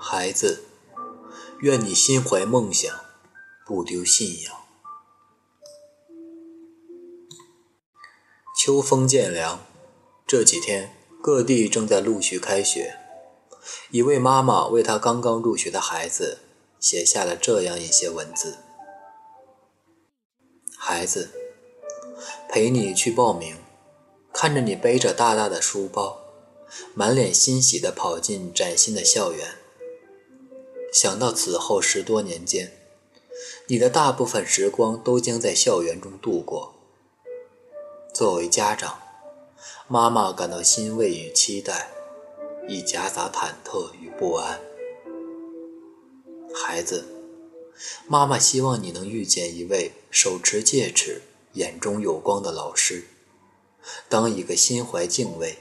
孩子，愿你心怀梦想，不丢信仰。秋风渐凉，这几天各地正在陆续开学。一位妈妈为她刚刚入学的孩子写下了这样一些文字：孩子，陪你去报名，看着你背着大大的书包，满脸欣喜地跑进崭新的校园。想到此后十多年间，你的大部分时光都将在校园中度过。作为家长，妈妈感到欣慰与期待，亦夹杂忐忑与不安。孩子，妈妈希望你能遇见一位手持戒尺、眼中有光的老师，当一个心怀敬畏、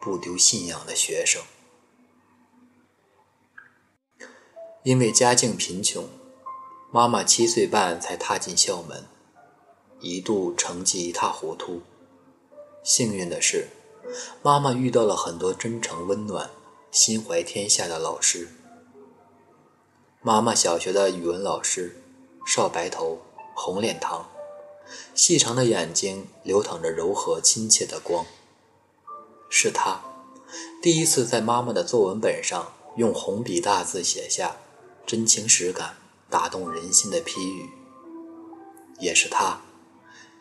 不丢信仰的学生。因为家境贫穷，妈妈七岁半才踏进校门，一度成绩一塌糊涂。幸运的是，妈妈遇到了很多真诚、温暖、心怀天下的老师。妈妈小学的语文老师，少白头，红脸膛，细长的眼睛流淌着柔和亲切的光。是他，第一次在妈妈的作文本上用红笔大字写下真情实感、打动人心的批语。也是他。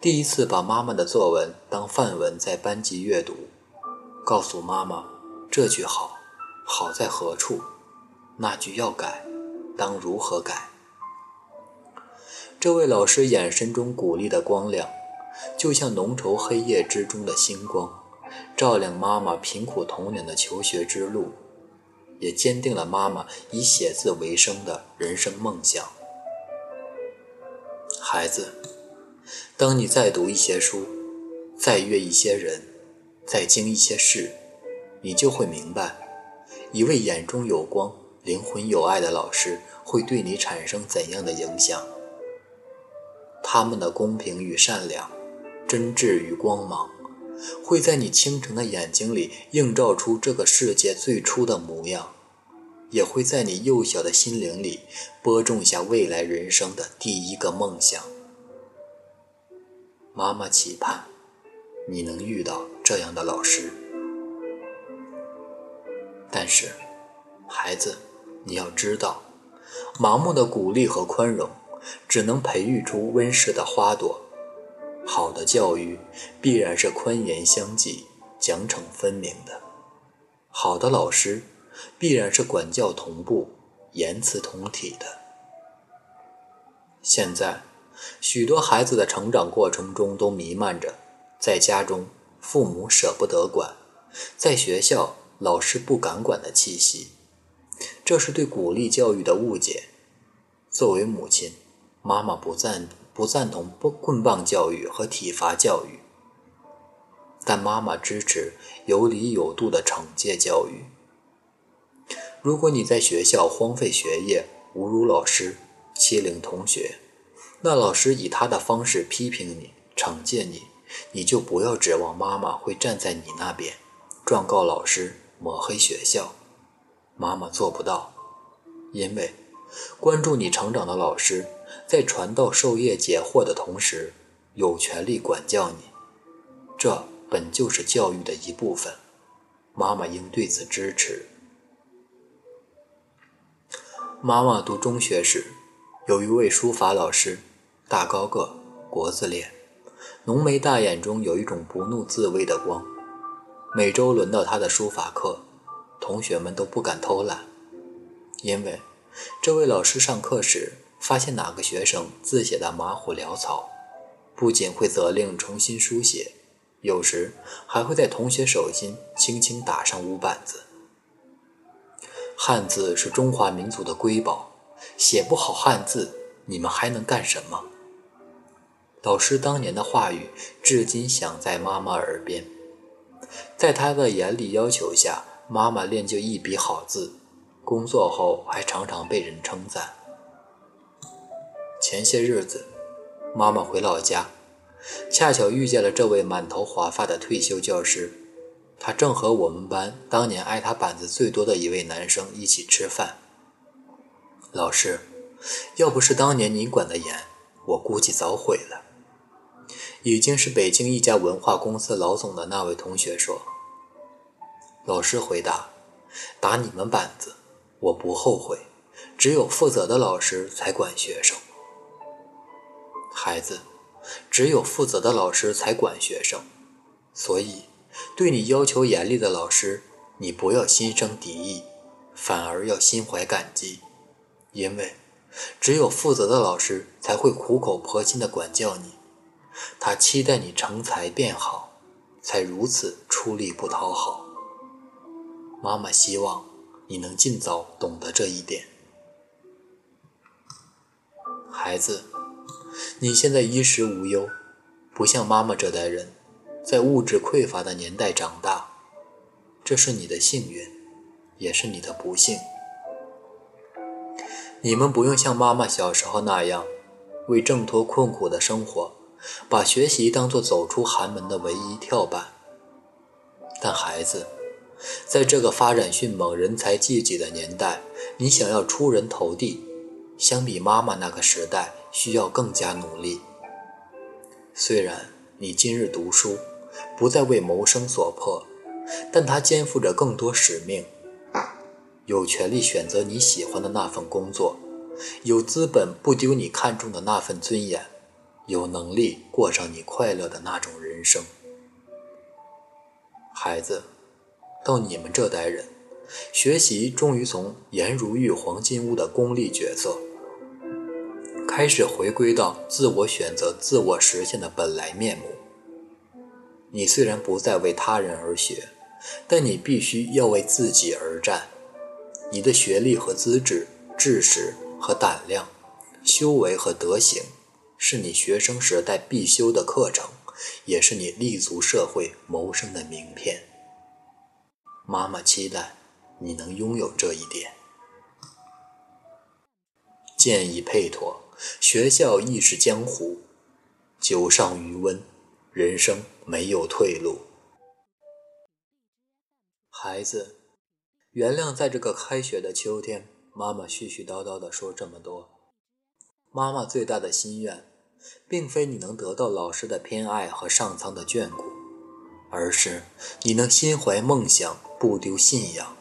第一次把妈妈的作文当范文在班级阅读，告诉妈妈这句好，好在何处？那句要改，当如何改？这位老师眼神中鼓励的光亮，就像浓稠黑夜之中的星光，照亮妈妈贫苦童年的求学之路，也坚定了妈妈以写字为生的人生梦想。孩子。当你再读一些书，再阅一些人，再经一些事，你就会明白，一位眼中有光、灵魂有爱的老师会对你产生怎样的影响。他们的公平与善良，真挚与光芒，会在你清澄的眼睛里映照出这个世界最初的模样，也会在你幼小的心灵里播种下未来人生的第一个梦想。妈妈期盼你能遇到这样的老师，但是，孩子，你要知道，盲目的鼓励和宽容只能培育出温室的花朵。好的教育必然是宽严相济、奖惩分明的；好的老师必然是管教同步、言辞同体的。现在。许多孩子的成长过程中都弥漫着，在家中父母舍不得管，在学校老师不敢管的气息。这是对鼓励教育的误解。作为母亲，妈妈不赞同不赞同棍棒教育和体罚教育，但妈妈支持有理有度的惩戒教育。如果你在学校荒废学业、侮辱老师、欺凌同学，那老师以他的方式批评你、惩戒你，你就不要指望妈妈会站在你那边，状告老师、抹黑学校。妈妈做不到，因为关注你成长的老师，在传道授业解惑的同时，有权利管教你，这本就是教育的一部分。妈妈应对此支持。妈妈读中学时，有一位书法老师。大高个，国字脸，浓眉大眼中有一种不怒自威的光。每周轮到他的书法课，同学们都不敢偷懒，因为这位老师上课时发现哪个学生字写的马虎潦草，不仅会责令重新书写，有时还会在同学手心轻轻打上五板子。汉字是中华民族的瑰宝，写不好汉字，你们还能干什么？老师当年的话语，至今响在妈妈耳边。在他的严厉要求下，妈妈练就一笔好字，工作后还常常被人称赞。前些日子，妈妈回老家，恰巧遇见了这位满头华发的退休教师。他正和我们班当年挨他板子最多的一位男生一起吃饭。老师，要不是当年您管得严，我估计早毁了。已经是北京一家文化公司老总的那位同学说。老师回答：“打你们板子，我不后悔。只有负责的老师才管学生。孩子，只有负责的老师才管学生。所以，对你要求严厉的老师，你不要心生敌意，反而要心怀感激，因为只有负责的老师才会苦口婆心的管教你。他期待你成才变好，才如此出力不讨好。”妈妈希望你能尽早懂得这一点，孩子，你现在衣食无忧，不像妈妈这代人，在物质匮乏的年代长大，这是你的幸运，也是你的不幸。你们不用像妈妈小时候那样，为挣脱困苦的生活，把学习当作走出寒门的唯一跳板。但孩子。在这个发展迅猛、人才济济的年代，你想要出人头地，相比妈妈那个时代，需要更加努力。虽然你今日读书，不再为谋生所迫，但他肩负着更多使命，有权利选择你喜欢的那份工作，有资本不丢你看中的那份尊严，有能力过上你快乐的那种人生。孩子。到你们这代人，学习终于从颜如玉黄金屋的功利角色，开始回归到自我选择、自我实现的本来面目。你虽然不再为他人而学，但你必须要为自己而战。你的学历和资质、知识和胆量、修为和德行，是你学生时代必修的课程，也是你立足社会谋生的名片。妈妈期待你能拥有这一点。建议配妥，学校亦是江湖，酒上余温，人生没有退路。孩子，原谅在这个开学的秋天，妈妈絮絮叨叨的说这么多。妈妈最大的心愿，并非你能得到老师的偏爱和上苍的眷顾。而是你能心怀梦想，不丢信仰，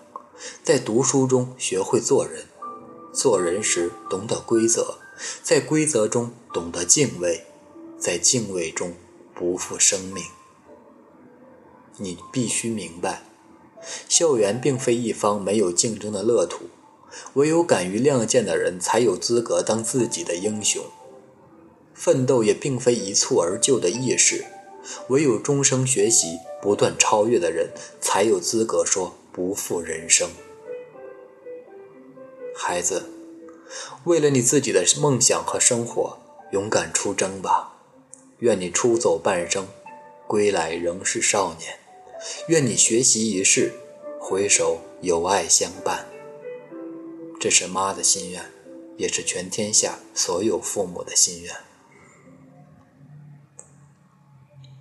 在读书中学会做人，做人时懂得规则，在规则中懂得敬畏，在敬畏中不负生命。你必须明白，校园并非一方没有竞争的乐土，唯有敢于亮剑的人才有资格当自己的英雄。奋斗也并非一蹴而就的意识。唯有终生学习、不断超越的人，才有资格说不负人生。孩子，为了你自己的梦想和生活，勇敢出征吧！愿你出走半生，归来仍是少年；愿你学习一世，回首有爱相伴。这是妈的心愿，也是全天下所有父母的心愿。